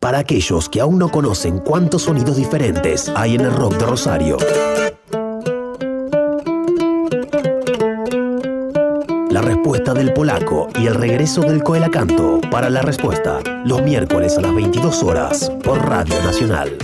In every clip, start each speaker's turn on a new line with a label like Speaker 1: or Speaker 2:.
Speaker 1: para aquellos que aún no conocen cuántos sonidos diferentes hay en el rock de Rosario. La respuesta del polaco y el regreso del coelacanto para la respuesta, los miércoles a las 22 horas por Radio Nacional.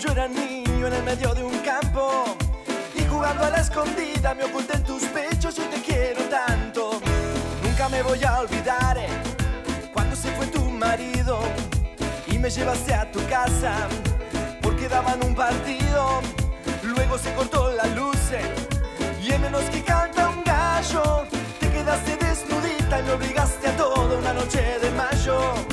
Speaker 2: Yo era niño en el medio de un campo. Y jugando a la escondida me oculté en tus pechos y te quiero tanto. Nunca me voy a olvidar eh, cuando se fue tu marido y me llevaste a tu casa porque daban un partido. Luego se cortó la luz eh, y en menos que canta un gallo te quedaste desnudita y me obligaste a toda una noche de mayo.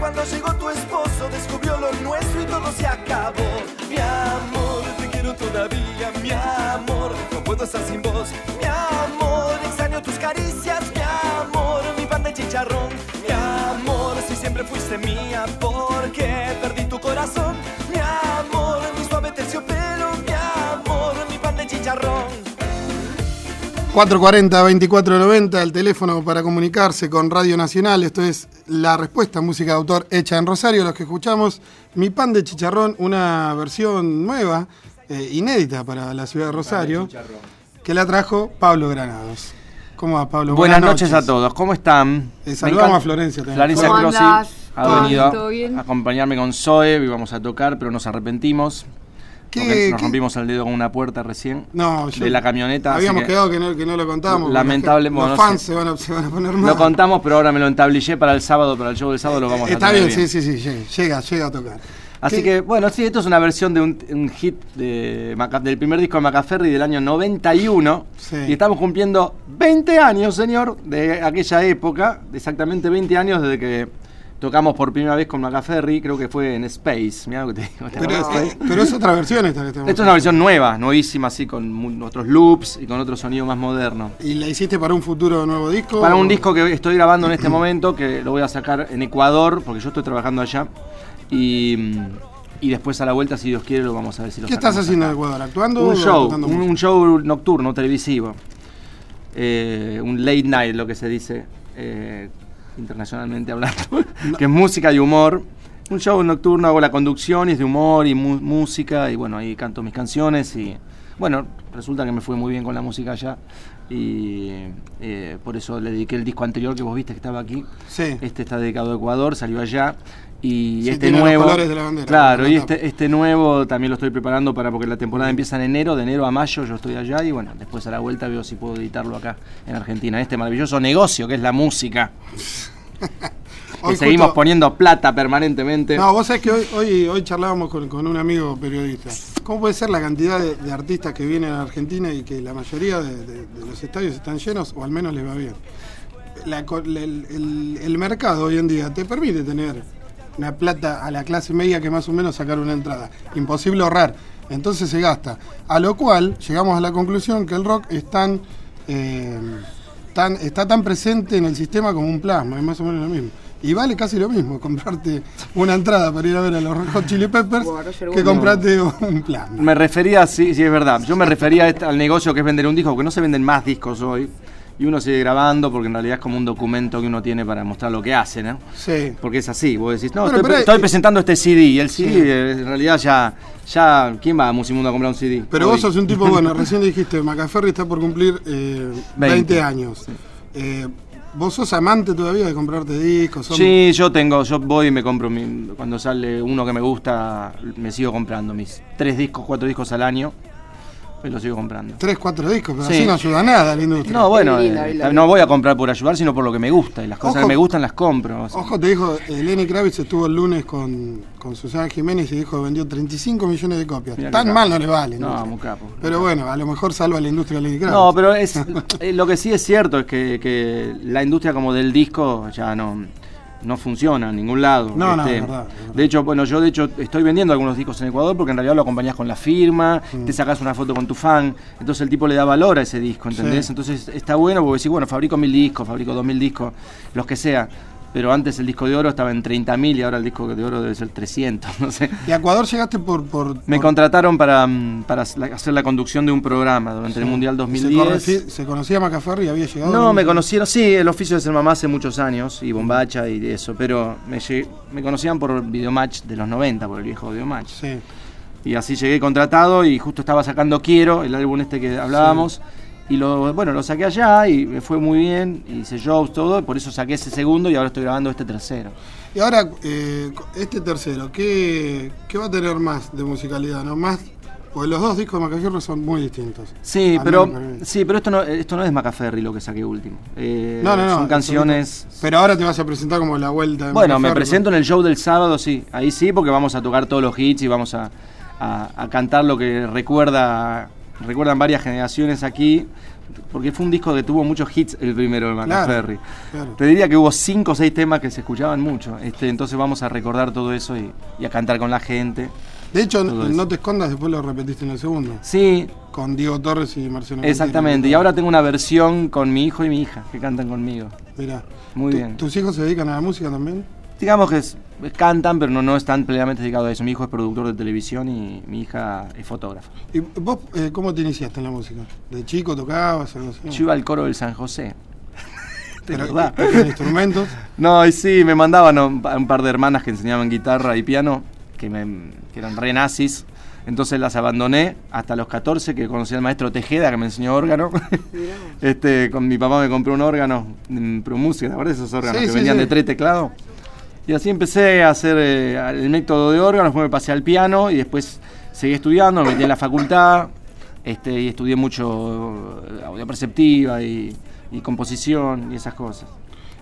Speaker 2: Cuando llegó tu esposo descubrió lo nuestro y todo se acabó. Mi amor, te quiero todavía, mi amor, no puedo estar sin vos. Mi amor, extraño tus caricias, mi amor, mi pan de chicharrón. Mi amor, si siempre fuiste mía, porque perdí tu corazón. Mi amor, mi suave terciopelo, mi amor, mi pan de chicharrón.
Speaker 3: 440-2490, el teléfono para comunicarse con Radio Nacional. Esto es la respuesta música de autor hecha en Rosario. Los que escuchamos, Mi Pan de Chicharrón, una versión nueva, eh, inédita para la ciudad de Rosario, que la trajo Pablo Granados. ¿Cómo va, Pablo?
Speaker 4: Buenas, noches. a todos, ¿cómo están?
Speaker 3: Eh, saludamos
Speaker 4: encanta-
Speaker 3: a Florencia también.
Speaker 4: Florencia
Speaker 5: ¿Cómo
Speaker 4: Crossi
Speaker 5: andás?
Speaker 4: ha
Speaker 5: ¿Todo
Speaker 4: venido
Speaker 5: bien? ¿Todo bien?
Speaker 4: a acompañarme con Zoe, íbamos a tocar, pero nos arrepentimos.
Speaker 3: ¿Qué-
Speaker 4: porque nos
Speaker 3: qué-
Speaker 4: rompimos el dedo con una puerta recién
Speaker 3: No, yo-
Speaker 4: de la camioneta.
Speaker 3: Habíamos
Speaker 4: que
Speaker 3: quedado que no, que no lo contábamos. porque
Speaker 4: Lamentable-
Speaker 3: Los
Speaker 4: bueno, no
Speaker 3: fans
Speaker 4: sé.
Speaker 3: se, van a, se van a poner mal.
Speaker 4: Lo contamos, pero ahora me lo entablillé para el sábado, para el show del sábado lo vamos a
Speaker 3: Está bien, sí, sí, sí, llega, llega, llega a tocar.
Speaker 4: Así
Speaker 3: ¿Qué-
Speaker 4: que, bueno, sí, esto es una versión de un, un hit de Maca- del primer disco de Macaferri del año 91.
Speaker 3: Sí.
Speaker 4: Y estamos cumpliendo 20 años, señor, de aquella época. Exactamente 20 años desde que tocamos por primera vez con Macaferri. Creo que fue en Space. Mirá lo que te digo. ¿te
Speaker 3: Pero,
Speaker 4: acordás de
Speaker 3: eh, pero es otra versión esta que estamos
Speaker 4: Esto es una versión nueva, nuevísima, así, con otros loops y con otro sonido más moderno.
Speaker 3: ¿Y la hiciste para un futuro nuevo disco?
Speaker 4: Para un disco que estoy grabando en este momento, que lo voy a sacar en Ecuador, porque yo estoy trabajando allá. Y, y después a la vuelta, si Dios quiere, lo vamos a ver si lo
Speaker 3: ¿Qué estás haciendo en. Ecuador? ¿Actuando?
Speaker 4: Un
Speaker 3: o
Speaker 4: show, un show nocturno, televisivo. Eh, un late night, lo que se dice eh, internacionalmente hablando, que es música y humor. Un show nocturno, hago la conducción y es de humor y mu- música, y bueno, ahí canto mis canciones y bueno, resulta que me fue muy bien con la música allá y eh, por eso le dediqué el disco anterior que vos viste que estaba aquí.
Speaker 3: Sí.
Speaker 4: Este está dedicado a Ecuador, salió allá. Y
Speaker 3: Sí,
Speaker 4: este
Speaker 3: los
Speaker 4: nuevo.
Speaker 3: colores de la bandera,
Speaker 4: claro,
Speaker 3: la
Speaker 4: y este, este nuevo también lo estoy preparando para porque la temporada empieza en enero, de enero a mayo yo estoy allá y bueno, después a la vuelta veo si puedo editarlo acá en Argentina. Este maravilloso negocio que es la música. Que
Speaker 3: Hoy
Speaker 4: seguimos
Speaker 3: justo-
Speaker 4: poniendo plata permanentemente.
Speaker 3: No, vos sabés que hoy, hoy, hoy charlábamos con, con un amigo periodista. ¿Cómo puede ser la cantidad de, de artistas que vienen a Argentina y que la mayoría de, de- de los estadios están llenos o al menos les va bien? La co- el, el- el mercado hoy en día te permite tener una plata a la clase media que más o menos sacar una entrada. Imposible ahorrar. Entonces se gasta. A lo cual llegamos a la conclusión que el rock es tan, eh, tan- está tan presente en el sistema como un plasma, es más o menos lo mismo. Y vale casi lo mismo comprarte una entrada para ir a ver a los Red Hot Chili Peppers que comprarte un plasma.
Speaker 4: Me refería, sí, sí es verdad, yo me refería a este- al negocio que es vender un disco, porque no se venden más discos hoy. Y uno sigue grabando porque en realidad es como un documento que uno tiene para mostrar lo que hace, ¿no?
Speaker 3: Sí.
Speaker 4: Porque es así, vos decís, no,
Speaker 3: Bueno,
Speaker 4: estoy,
Speaker 3: hay-
Speaker 4: presentando este CD y el CD
Speaker 3: Sí.
Speaker 4: eh, en realidad ya, ya, ¿quién va a Musimundo a comprar un CD?
Speaker 3: Pero
Speaker 4: Hoy.
Speaker 3: vos sos un tipo, bueno, recién dijiste, Macaferri está por cumplir eh, 20.
Speaker 4: 20.
Speaker 3: años. Eh, ¿Vos sos amante todavía de comprarte discos? Sos-
Speaker 4: Sí, yo tengo, yo voy y me compro, mi- cuando sale uno que me gusta, me sigo comprando mis tres discos, cuatro discos al año. Y lo sigo comprando.
Speaker 3: Tres, cuatro discos, pero
Speaker 4: Sí.
Speaker 3: así no ayuda a nada a la industria.
Speaker 4: No, bueno, eh, no voy a comprar por ayudar, sino por lo que me gusta. Y las cosas
Speaker 3: Ojo-
Speaker 4: que me gustan las compro.
Speaker 3: Ojo, te dijo, eh, Lenny Kravitz estuvo el lunes con, con Susana Jiménez y dijo que vendió 35 millones de copias.
Speaker 4: Mirá
Speaker 3: Tan mal no le vale.
Speaker 4: No, muy capo.
Speaker 3: Pero bueno, a lo mejor salva a la industria de Lenny Kravitz.
Speaker 4: No, pero es eh, lo que sí es cierto es que, que la industria como del disco ya no, no funciona en ningún lado. Este,
Speaker 3: No, no, es verdad, es verdad.
Speaker 4: De hecho, bueno, yo de hecho estoy vendiendo algunos discos en Ecuador porque en realidad lo acompañás con la firma,
Speaker 3: Mm.
Speaker 4: te sacas una foto con tu fan, entonces el tipo le da valor a ese disco, ¿entendés?
Speaker 3: Sí.
Speaker 4: Entonces está bueno porque decís, bueno, fabrico mil discos, fabrico dos mil discos, los que sea. Pero antes el disco de oro estaba en 30.000 y ahora el disco de oro debe ser 300, no sé.
Speaker 3: ¿Y a Ecuador llegaste por...? por
Speaker 4: Me contrataron para, mm, para hacer la conducción de un programa durante el Mundial
Speaker 3: ¿Se,
Speaker 4: 2010.
Speaker 3: conocí- ¿Se conocía Macaferri y había llegado?
Speaker 4: No, me conocieron, sí, el oficio de ser mamá hace muchos años, y bombacha y eso, pero me, llegué- me conocían por Videomatch de los 90, por el viejo Videomatch.
Speaker 3: Sí.
Speaker 4: Y así llegué contratado y justo estaba sacando Quiero, el álbum este que hablábamos, y lo, bueno, lo saqué allá y me fue muy bien, hice shows, todo, por eso saqué ese segundo y ahora estoy grabando este tercero.
Speaker 3: Y ahora, eh, este tercero, ¿qué, ¿qué va a tener más de musicalidad? ¿no? Más, porque los dos discos de Macaferri son muy distintos.
Speaker 4: Sí, pero, sí, pero esto no, esto no es Macaferri lo que saqué último. Eh,
Speaker 3: No, no, no.
Speaker 4: Son canciones...
Speaker 3: Pero ahora te vas a presentar como la vuelta de
Speaker 4: Bueno, me presento en el show del sábado, sí. Ahí sí, porque vamos a tocar todos los hits y vamos a, a- a cantar lo que recuerda recuerdan varias generaciones aquí. Porque fue un disco que tuvo muchos hits el primero de
Speaker 3: Claro,
Speaker 4: Macaferri.
Speaker 3: claro.
Speaker 4: Te diría que hubo cinco o seis temas que se escuchaban mucho. Este, entonces vamos a recordar todo eso y, y a cantar con la gente.
Speaker 3: De hecho, No te escondas, después lo repetiste en el segundo.
Speaker 4: Sí,
Speaker 3: Con Diego Torres y Marcelo
Speaker 4: exactamente. Y ahora tengo una versión con mi hijo y mi hija que cantan conmigo.
Speaker 3: Mira.
Speaker 4: Muy bien.
Speaker 3: ¿Tus hijos se dedican a la música también?
Speaker 4: Digamos que es- cantan, pero no, no están plenamente dedicados a eso. Mi hijo es productor de televisión y mi hija es fotógrafa.
Speaker 3: ¿Y vos eh, cómo te iniciaste en la música? ¿De chico tocabas? Algo así?
Speaker 4: Yo iba al coro del San José.
Speaker 3: Pero,
Speaker 4: verdad.
Speaker 3: ¿y- y con instrumentos?
Speaker 4: No, y sí, me mandaban a un, a un par de hermanas que enseñaban guitarra y piano, que, me- que eran re nazis. Entonces las abandoné hasta los 14, que conocí al maestro Tejeda, que me enseñó órgano. este, con mi papá me compró un órgano, Pro Música, ¿te acuerdas de esos órganos
Speaker 3: Sí,
Speaker 4: que
Speaker 3: sí,
Speaker 4: venían
Speaker 3: sí.
Speaker 4: de tres teclados? Y así empecé a hacer eh, el método de órgano, después me pasé al piano y después seguí estudiando, me metí en la facultad este, y estudié mucho eh, audio perceptiva y, y composición y esas cosas.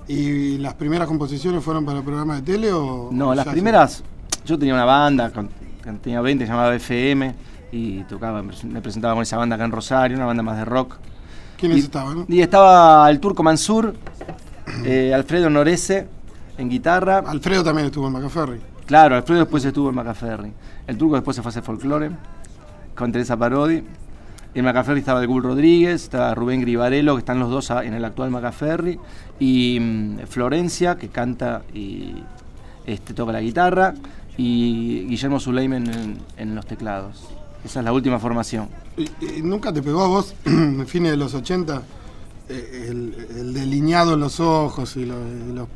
Speaker 3: ¿Y las primeras composiciones fueron para el programa de tele o...?
Speaker 4: No,
Speaker 3: o
Speaker 4: las primeras, yo tenía una banda, cuando tenía 20, se llamaba FM, y tocaba, me presentaba con esa banda acá en Rosario, una banda más de rock.
Speaker 3: ¿Quiénes
Speaker 4: y,
Speaker 3: estaban?
Speaker 4: Y estaba el Turco Mansur, eh, Alfredo Norese en guitarra.
Speaker 3: Alfredo también estuvo en Macaferri.
Speaker 4: Claro, Alfredo después estuvo en Macaferri. El Turco después se fue a hacer folclore con Teresa Parodi. En Macaferri estaba el Gul Rodríguez, estaba Rubén Gribarello, que están los dos en el actual Macaferri. Y mm, Florencia, que canta y este, toca la guitarra. Y Guillermo Suleiman en, en los teclados. Esa es la última formación.
Speaker 3: ¿Y, y nunca te pegó a vos, en fines de los 80, eh, el, el delineado en los ojos y los,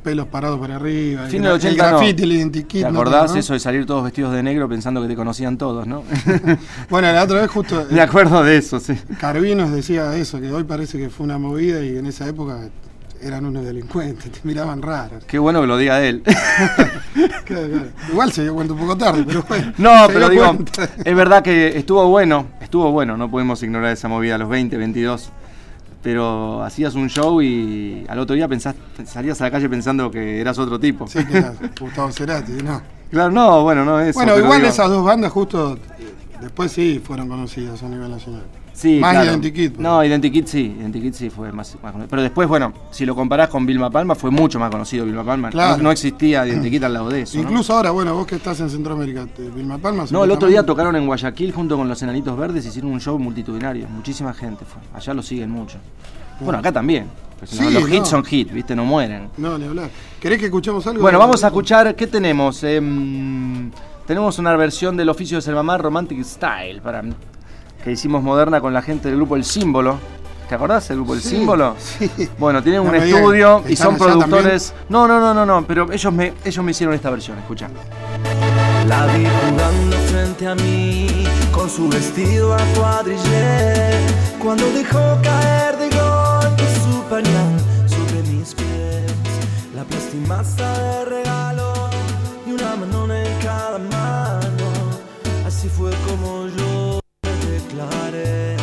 Speaker 3: pelos parados para arriba?
Speaker 4: Fin
Speaker 3: el,
Speaker 4: del
Speaker 3: gra-
Speaker 4: 80
Speaker 3: el
Speaker 4: no.
Speaker 3: graffiti, el identikit.
Speaker 4: ¿Te acordás
Speaker 3: ¿no?
Speaker 4: eso de salir todos vestidos de negro pensando que te conocían todos, no?
Speaker 3: Bueno, la otra vez justo eh,
Speaker 4: Me acuerdo de eso, sí.
Speaker 3: Carvinos decía eso, que hoy parece que fue una movida y en esa época eran unos delincuentes, te miraban raros.
Speaker 4: Qué bueno que lo diga él.
Speaker 3: Claro, claro. Igual se dio cuenta un poco tarde, pero bueno.
Speaker 4: No, pero digo,
Speaker 3: cuenta.
Speaker 4: es verdad que estuvo bueno, estuvo bueno, no podemos ignorar esa movida a los 20, 22. Pero hacías un show y al otro día pensás, salías a la calle pensando que eras otro tipo.
Speaker 3: Sí, que era Gustavo Cerati, ¿no?
Speaker 4: Claro, no, bueno, no eso.
Speaker 3: Bueno, igual
Speaker 4: digo,
Speaker 3: esas dos bandas justo después sí fueron conocidas a nivel nacional.
Speaker 4: Sí,
Speaker 3: más
Speaker 4: claro.
Speaker 3: Identikit, pues.
Speaker 4: No, Identikit sí, Identikit sí fue más, más conocido. Pero después, bueno, si lo comparás con Vilma Palma, fue mucho más conocido Vilma Palma.
Speaker 3: Claro.
Speaker 4: No, no existía Identikit al lado de eso. ¿no?
Speaker 3: Incluso ahora, bueno, vos que estás en Centroamérica, Vilma Palma.
Speaker 4: No, el otro día tocaron en Guayaquil junto con los Enanitos Verdes, hicieron un show multitudinario, muchísima gente fue. Allá lo siguen mucho. Bueno, acá también. pues, no, los hits
Speaker 3: no.
Speaker 4: son hits, ¿viste? No mueren.
Speaker 3: No, ni hablar. ¿Querés que escuchemos algo?
Speaker 4: Bueno, vamos a escuchar, ¿qué tenemos? Em, tenemos una versión del oficio de ser mamá Romantic Style, para, que hicimos moderna con la gente del grupo El Símbolo. ¿Te acordás del grupo El
Speaker 3: Sí,
Speaker 4: Símbolo?
Speaker 3: sí.
Speaker 4: Bueno, tienen
Speaker 3: No
Speaker 4: un estudio y son productores... No, no, no, no, no, pero ellos me, ellos me hicieron esta versión, escucha.
Speaker 2: La vi jugando frente a mí con su vestido a cuadrillé cuando dejó caer de golpe su pañal sobre mis pies. La plastimaza de regalo y una mano en cada mano. Así fue como yo me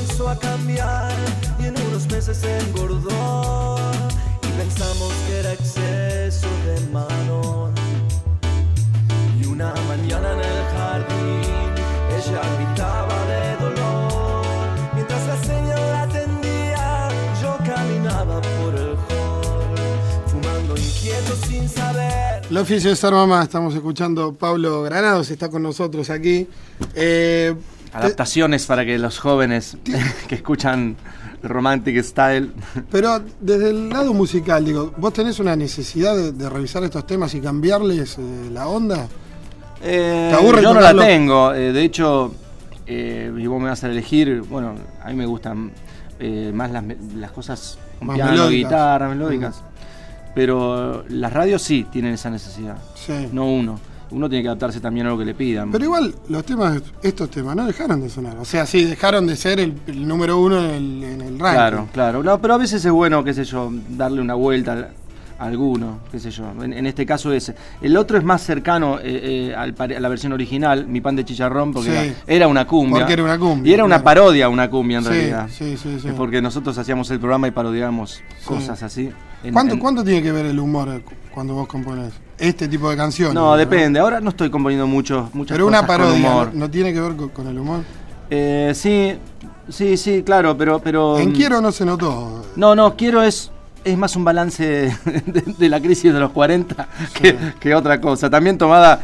Speaker 2: comenzó a cambiar y en unos meses engordó. Y pensamos que era exceso de mano. Y una mañana en el jardín ella gritaba de dolor. Mientras la señal la atendía, yo caminaba por el hall, fumando inquieto sin saber.
Speaker 3: El oficio de ser mamá, estamos escuchando Pablo Granados, está con nosotros aquí. Eh,
Speaker 4: Adaptaciones para que los jóvenes que escuchan Romantic Style.
Speaker 3: pero desde el lado musical, digo, ¿vos tenés una necesidad de, de revisar estos temas y cambiarles eh, la onda?
Speaker 4: Eh,
Speaker 3: ¿Te aburre
Speaker 4: yo no la tengo. eh, de hecho, y vos me vas a elegir. Bueno, a mí me gustan más las, cosas con
Speaker 3: Más
Speaker 4: piano,
Speaker 3: melódicas.
Speaker 4: guitarra, melódicas. Pero las radios sí tienen esa necesidad.
Speaker 3: Sí.
Speaker 4: No uno. Uno tiene que adaptarse también a lo que le pidan.
Speaker 3: Pero igual, los temas, estos temas no dejaron de sonar. O sea, sí, dejaron de ser el, el número uno en el, en el ranking.
Speaker 4: Claro, claro. No, pero a veces es bueno, qué sé yo, darle una vuelta alguno, qué sé yo. En, en este caso ese. El otro es más cercano eh, eh, al a la versión original, Mi pan de chicharrón, porque
Speaker 3: Sí.
Speaker 4: era, era una cumbia.
Speaker 3: Porque era una cumbia,
Speaker 4: Y era una parodia una cumbia en
Speaker 3: Sí,
Speaker 4: realidad.
Speaker 3: sí, sí, sí.
Speaker 4: Es porque nosotros hacíamos el programa y parodiábamos cosas así. En-
Speaker 3: ¿Cuánto,
Speaker 4: en-
Speaker 3: cuánto tiene que ver el humor cu- cuando vos componés? Este tipo de canciones.
Speaker 4: No, depende. Ahora no estoy componiendo mucho, muchas
Speaker 3: Pero una
Speaker 4: cosas con
Speaker 3: parodia,
Speaker 4: humor.
Speaker 3: ¿no, tiene que ver con, con el humor?
Speaker 4: Eh, sí, sí, sí, claro, pero... pero
Speaker 3: En
Speaker 4: mm,
Speaker 3: Quiero no se notó.
Speaker 4: No, no, quiero es, es más un balance de, de la crisis de los 40 que, que otra cosa. También tomada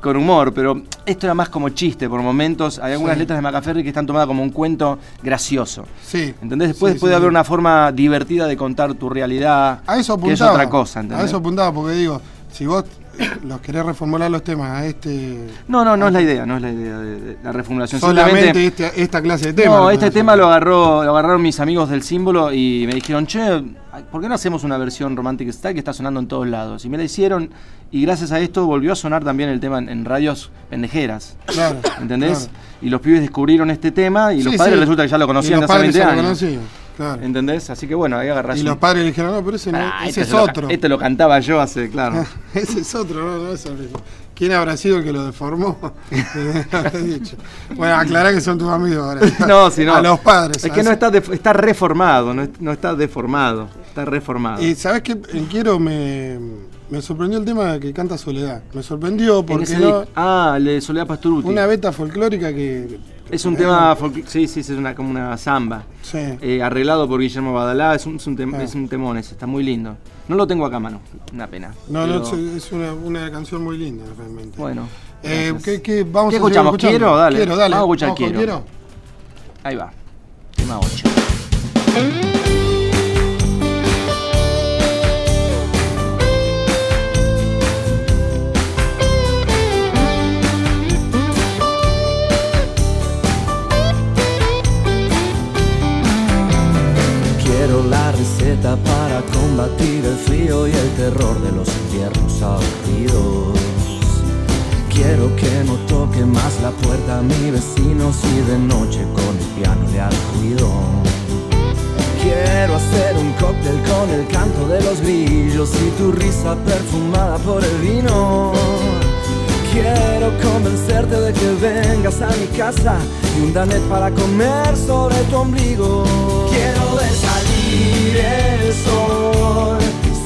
Speaker 4: con humor, pero esto era más como chiste por momentos. Hay algunas
Speaker 3: Sí.
Speaker 4: letras de Macaferri que están tomadas como un cuento gracioso.
Speaker 3: Sí.
Speaker 4: ¿Entendés? Después
Speaker 3: Sí,
Speaker 4: puede haber una forma divertida de contar tu realidad.
Speaker 3: A eso
Speaker 4: que es
Speaker 3: apuntaba.
Speaker 4: otra cosa,
Speaker 3: A
Speaker 4: ¿entendés?
Speaker 3: eso apuntaba, porque digo, si vos los querés reformular los temas a este.
Speaker 4: No, no, no es la idea, no es la idea de, de la reformulación.
Speaker 3: Solamente este- esta clase de temas.
Speaker 4: No, este tema lo agarró, lo agarraron mis amigos del símbolo y me dijeron, che, ¿por qué no hacemos una versión Romantic Style que está sonando en todos lados? Y me la hicieron y gracias a esto volvió a sonar también el tema en, en radios pendejeras.
Speaker 3: Claro.
Speaker 4: ¿Entendés?
Speaker 3: claro.
Speaker 4: Y los pibes descubrieron este tema y
Speaker 3: Sí,
Speaker 4: los padres
Speaker 3: sí.
Speaker 4: resulta que ya lo
Speaker 3: Y
Speaker 4: conocían
Speaker 3: los
Speaker 4: de hace
Speaker 3: padres
Speaker 4: 20
Speaker 3: ya lo
Speaker 4: años.
Speaker 3: Claro.
Speaker 4: ¿Entendés? Así que bueno, ahí agarrás
Speaker 3: Y los padres le dijeron, no, pero ese, no,
Speaker 4: Ah,
Speaker 3: ese
Speaker 4: este
Speaker 3: es otro.
Speaker 4: este lo cantaba yo hace, claro.
Speaker 3: ese es otro, no, no es. ¿Quién habrá sido el que lo deformó? Dicho. Bueno, aclará que son tus amigos ahora.
Speaker 4: No, si no.
Speaker 3: A los padres.
Speaker 4: Es que no está, está reformado, no, es- no está deformado, está reformado.
Speaker 3: Y sabes que en Quiero me, me sorprendió el tema que canta Soledad. Me sorprendió
Speaker 4: En
Speaker 3: porque no,
Speaker 4: ah, el de Soledad Pasturuti.
Speaker 3: una beta folclórica que.
Speaker 4: Es un tema, sí, sí, es una, como una samba.
Speaker 3: Sí.
Speaker 4: Eh, arreglado por Guillermo Badalá, es un, es un, tem-
Speaker 3: Ah.
Speaker 4: es un temón ese, está muy lindo. No lo tengo acá a mano, una pena.
Speaker 3: No, no,
Speaker 4: Pero,
Speaker 3: es es una, una canción muy linda realmente.
Speaker 4: Bueno.
Speaker 3: Eh. ¿qué, qué- vamos
Speaker 4: ¿Qué
Speaker 3: a
Speaker 4: escuchamos? ¿Quiero? Dale.
Speaker 3: Quiero, dale.
Speaker 4: Vamos a escuchar
Speaker 3: con
Speaker 4: Quiero. Ahí va. Tema 8.
Speaker 2: Frío y el terror de los inviernos aburridos. Quiero que no toque más la puerta a mi vecino si de noche con el piano le hago ruido. Quiero hacer un cóctel con el canto de los grillos y tu risa perfumada por el vino. Quiero convencerte de que vengas a mi casa y un danet para comer sobre tu ombligo. Quiero ver salir el sol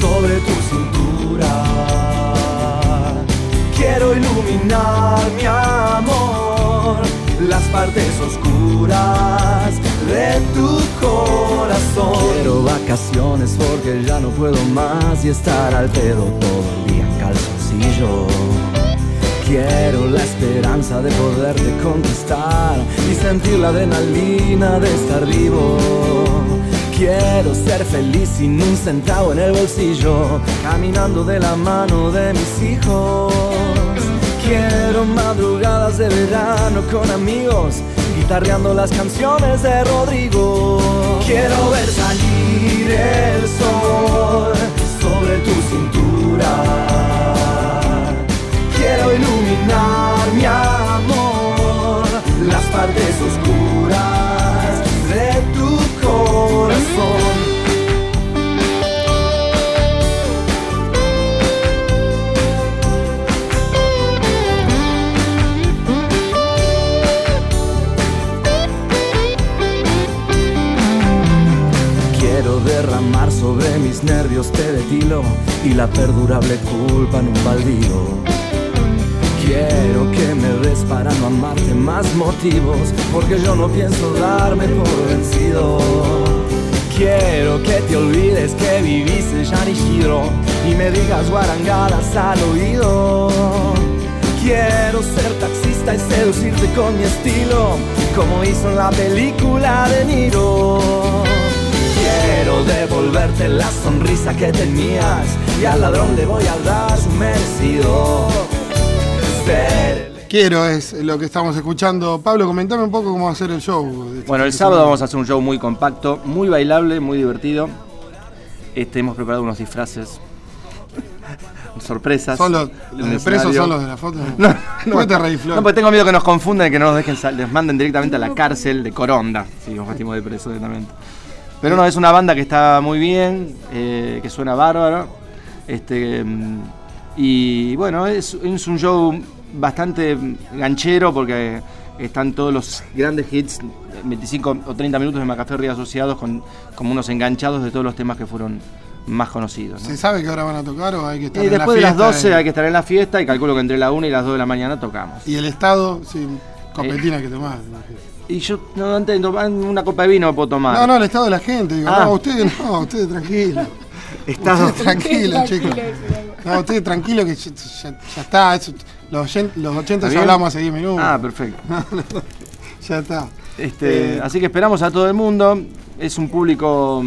Speaker 2: sobre tu cintura. Quiero iluminar mi amor las partes oscuras de tu corazón. Quiero vacaciones porque ya no puedo más y estar al pedo todo el día en calzoncillo. Quiero la esperanza de poderte conquistar y sentir la adrenalina de estar vivo. Quiero ser feliz sin un centavo en el bolsillo, caminando de la mano de mis hijos. Quiero madrugadas de verano con amigos, guitarreando las canciones de Rodrigo. Quiero ver salir el sol sobre tu cintura.
Speaker 4: Quiero iluminar mi amor, las partes oscuras. corazón. derramar sobre mis
Speaker 6: nervios te de tilo y la perdurable culpa en un baldío. Quiero que me des para no amarte más motivos, porque yo no pienso darme por vencido. Quiero que te olvides que viviste ya Isidro y me digas guarangadas al oído. Quiero ser taxista y seducirte con mi estilo, como hizo en la película de Niro. Quiero devolverte la sonrisa que tenías y al ladrón le voy a dar su merecido.
Speaker 3: Quiero es lo que estamos escuchando. Pablo, comentame un poco cómo va a ser el show.
Speaker 4: Bueno, el sábado vamos a hacer un show muy compacto, muy bailable, muy divertido. Este, hemos preparado unos disfraces. Sorpresas.
Speaker 3: ¿Son los, los presos son los de la foto?
Speaker 4: No, no, te reí, Flor? no, porque tengo miedo que nos confundan y que no nos dejen les manden directamente a la cárcel de Coronda. Si nos vestimos de preso directamente. Pero no, es una banda que está muy bien, eh, que suena bárbaro. Este, mm, y bueno, es, es un show bastante ganchero porque están todos los grandes hits, 25 o 30 minutos de Macaferri asociados con como unos enganchados de todos los temas que fueron más conocidos.
Speaker 3: ¿Se sabe que ahora van a tocar o hay que estar
Speaker 4: y después de las 12 hay que estar en la fiesta y calculo que entre la 1 y las 2 de la mañana tocamos.
Speaker 3: ¿Y el estado? Sí, copetina que tomás.
Speaker 4: Y yo no entiendo, una copa de vino puedo tomar.
Speaker 3: No, no, el estado de la gente. Digo, ah. no, ustedes no, ustedes tranquilos. Estado. Ustedes tranquilos, chicos. No, ustedes tranquilos que ya, está. Los, los 80 ya hablamos hace 10 minutos.
Speaker 4: Ah, perfecto.
Speaker 3: ya está.
Speaker 4: Este, eh, así que esperamos a todo el mundo. Es un público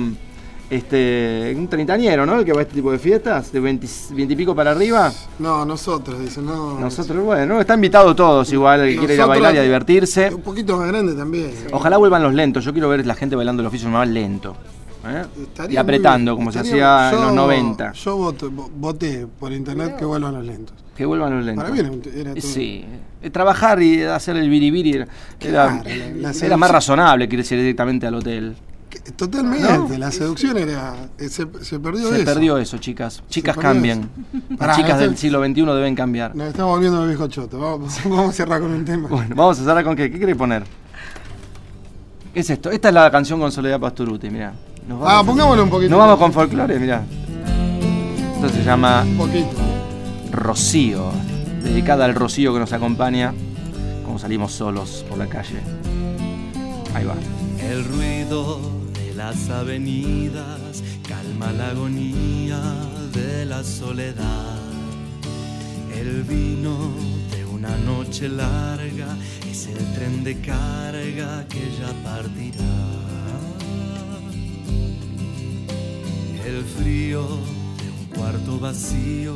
Speaker 4: este, un treintañero, ¿no? El que va a este tipo de fiestas, de 20, y pico para arriba.
Speaker 3: No, nosotros, dicen, no.
Speaker 4: Nosotros, bueno, está invitado todos igual, el que quiere ir a bailar y a divertirse.
Speaker 3: Un poquito más grande también.
Speaker 4: Ojalá vuelvan los lentos, yo quiero ver la gente bailando el oficio más lento. ¿eh? Y apretando, como se hacía en los 90.
Speaker 3: Yo voté, por internet que vuelvan los lentos.
Speaker 4: Que vuelvan los lentos. Para mí era, todo. Sí, eh, trabajar y hacer el biribiri era, era, más razonable que ir directamente al hotel.
Speaker 3: Totalmente, la seducción era. Eh, se, perdió
Speaker 4: eso.
Speaker 3: Se
Speaker 4: perdió eso, chicas. Chicas cambian. Las chicas del siglo XXI deben cambiar.
Speaker 3: Nos estamos volviendo viejo choto. Vamos, vamos, a cerrar con un tema.
Speaker 4: Bueno, vamos a cerrar con qué. ¿Qué querés poner? ¿Qué es esto? Esta es la canción con Soledad Pasturuti, mirá.
Speaker 3: ah, pongámoslo un poquito.
Speaker 4: Nos vamos con folclore, mirá. Esto se llama. Un poquito. Rocío. Dedicada al rocío que nos acompaña. Como salimos solos por la calle. Ahí va.
Speaker 6: El ruido las avenidas calma la agonía de la soledad. El vino de una noche larga es el tren de carga que ya partirá. El frío de un cuarto vacío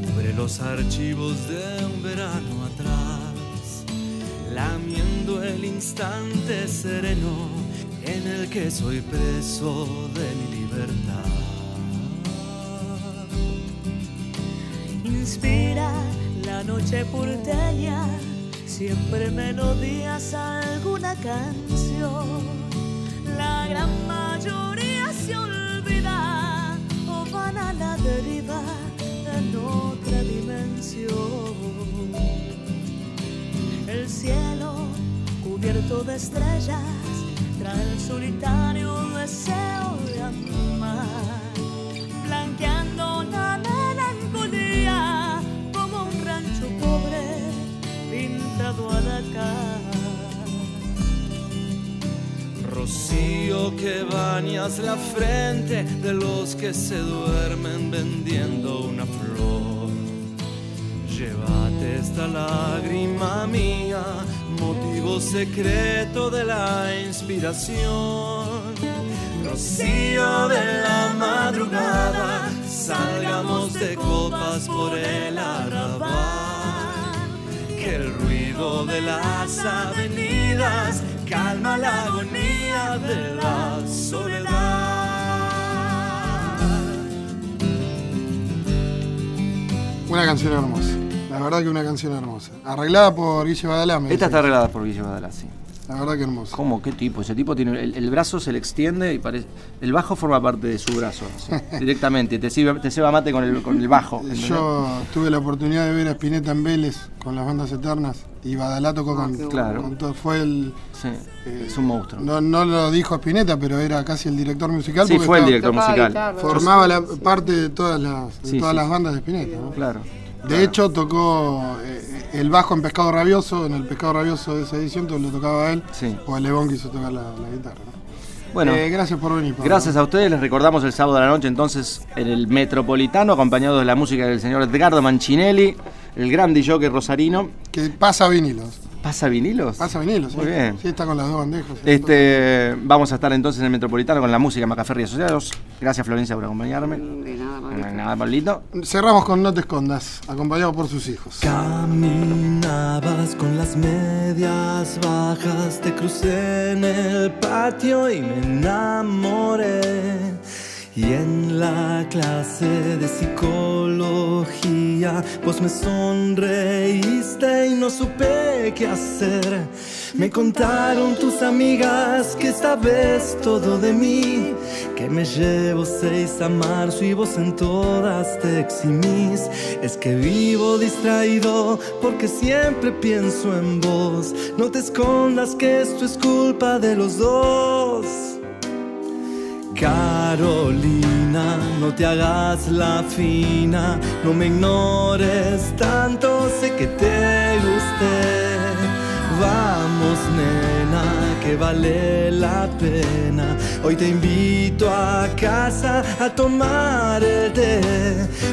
Speaker 6: cubre los archivos de un verano atrás, lamiendo el instante sereno en el que soy preso de mi libertad. Inspira la noche porteña, siempre melodías alguna canción. La gran mayoría se olvida o van a la deriva en El cielo cubierto de estrellas el solitario deseo de amar, blanqueando la melancolía como un rancho pobre pintado al acá. Rocío que bañas la frente de los que se duermen vendiendo una flor. Llévate esta lágrima mía motivo secreto de la inspiración. Rocío de la madrugada, salgamos de copas por el arrabal. Que el ruido de las avenidas calma la agonía de la soledad.
Speaker 3: Una canción hermosa. La verdad que una canción hermosa. Arreglada por Guille Badalá.
Speaker 4: Esta está arreglada por Guille Badalá, sí.
Speaker 3: La verdad que hermosa.
Speaker 4: ¿Cómo? ¿Qué tipo? Ese tipo tiene. El, brazo se le extiende y parece. El bajo forma parte de su brazo. directamente. Te, sirve, te ceba mate con el, con el bajo.
Speaker 3: Yo tuve la oportunidad de ver a Spinetta en Vélez con las bandas eternas y Badalá tocó con,
Speaker 7: Claro.
Speaker 3: con todo. Fue el.
Speaker 7: Sí,
Speaker 3: eh,
Speaker 7: es un monstruo.
Speaker 3: No, no lo dijo Spinetta, pero era casi el director musical.
Speaker 7: sí,
Speaker 3: porque
Speaker 7: fue el director musical.
Speaker 8: guitarra.
Speaker 3: Formaba la parte de todas las, de
Speaker 7: Sí,
Speaker 3: todas
Speaker 7: sí.
Speaker 3: las bandas de Spinetta. ¿no?
Speaker 7: Claro.
Speaker 3: De hecho, tocó eh, el bajo en Pescado Rabioso, en el Pescado Rabioso de esa edición, todo lo tocaba él,
Speaker 7: Sí.
Speaker 3: o el Lebón quiso tocar la, la guitarra. ¿no?
Speaker 7: Bueno,
Speaker 3: Eh, gracias por venir. Pablo.
Speaker 7: gracias a ustedes. Les recordamos el sábado de la noche entonces en el Metropolitano, acompañado de la música del señor Edgardo Mancinelli, el gran DJ rosarino.
Speaker 3: Que pasa vinilos.
Speaker 7: ¿Pasa vinilos?
Speaker 3: Pasa vinilos,
Speaker 7: Muy
Speaker 3: sí.
Speaker 7: bien.
Speaker 3: Sí, está con las dos bandejas.
Speaker 7: Este, vamos a estar entonces en el Metropolitano con la música Macaferri Asociados. Gracias Florencia por acompañarme.
Speaker 8: De nada,
Speaker 7: No hay
Speaker 8: Pablito.
Speaker 7: Nada, Pablito.
Speaker 3: Cerramos con No te escondas, acompañado por sus hijos.
Speaker 4: Caminabas con las medias bajas, te crucé en el patio y me enamoré. Y en la clase de psicología, vos me sonreíste y no supe qué hacer. Me contaron tus amigas que sabes todo de mí, que me llevo seis a marzo y vos en todas te eximís. Es que vivo distraído porque siempre pienso en vos. No te escondas que esto es culpa de los dos. Carolina, no te hagas la fina, no me ignores tanto, sé que te gusté. Vamos, nena, que vale la pena. Hoy te invito a casa a tomar el té.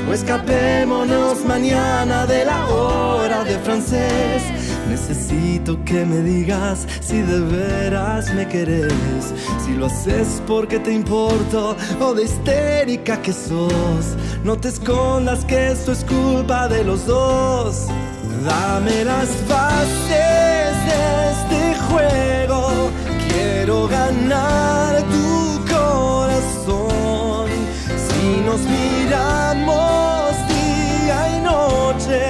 Speaker 4: O escapémonos mañana de la hora de francés. Necesito que me digas si de veras me querés. Si lo haces porque te importo o de histérica que sos. No te escondas que esto es culpa de los dos. Dame las bases de este juego. Quiero ganar tu corazón. Si nos miramos día y noche,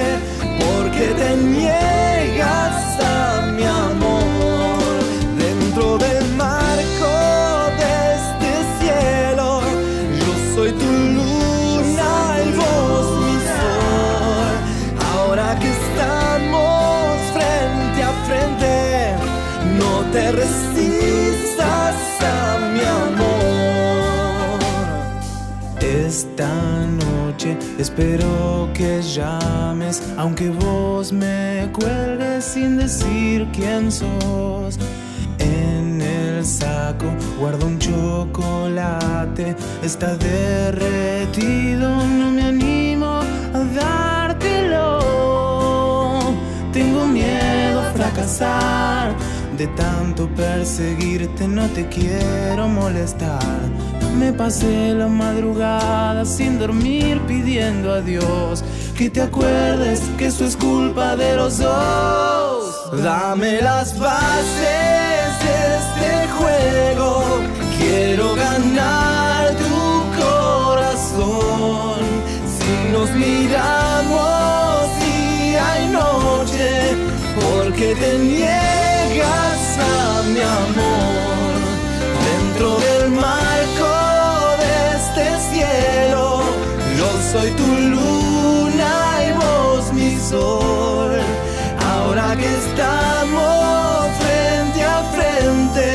Speaker 4: porque te niegas a mi amor. Dentro del marco de este cielo, yo soy tu luna y vos mi sol. Ahora que estamos frente a frente, no te resistas a mi amor. Esta espero que llames, aunque vos me cuelgues sin decir quién sos. En el saco guardo un chocolate, está derretido, no me animo a dártelo. Tengo miedo a fracasar, de tanto perseguirte no te quiero molestar. Me pasé la madrugada sin dormir pidiendo a Dios que te acuerdes que eso es culpa de los dos. Dame las bases de este juego, quiero ganar tu corazón. Si nos miramos día y noche, porque te niegas a mi amor soy tu luna y vos mi sol. Ahora que estamos frente a frente,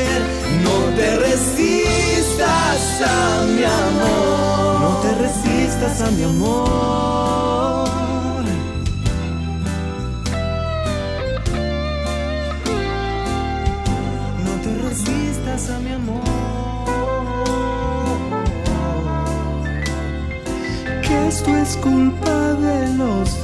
Speaker 4: no te resistas a mi amor. No te resistas a mi amor. No te resistas a mi amor. Esto es culpa de los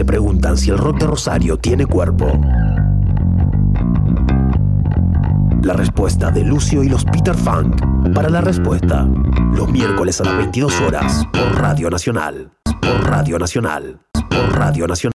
Speaker 1: se preguntan si el rock de Rosario tiene cuerpo. La respuesta de Lucio y los Peter Funk. Para la respuesta, los miércoles a las 22 horas por Radio Nacional. Por Radio Nacional. Por Radio Nacional.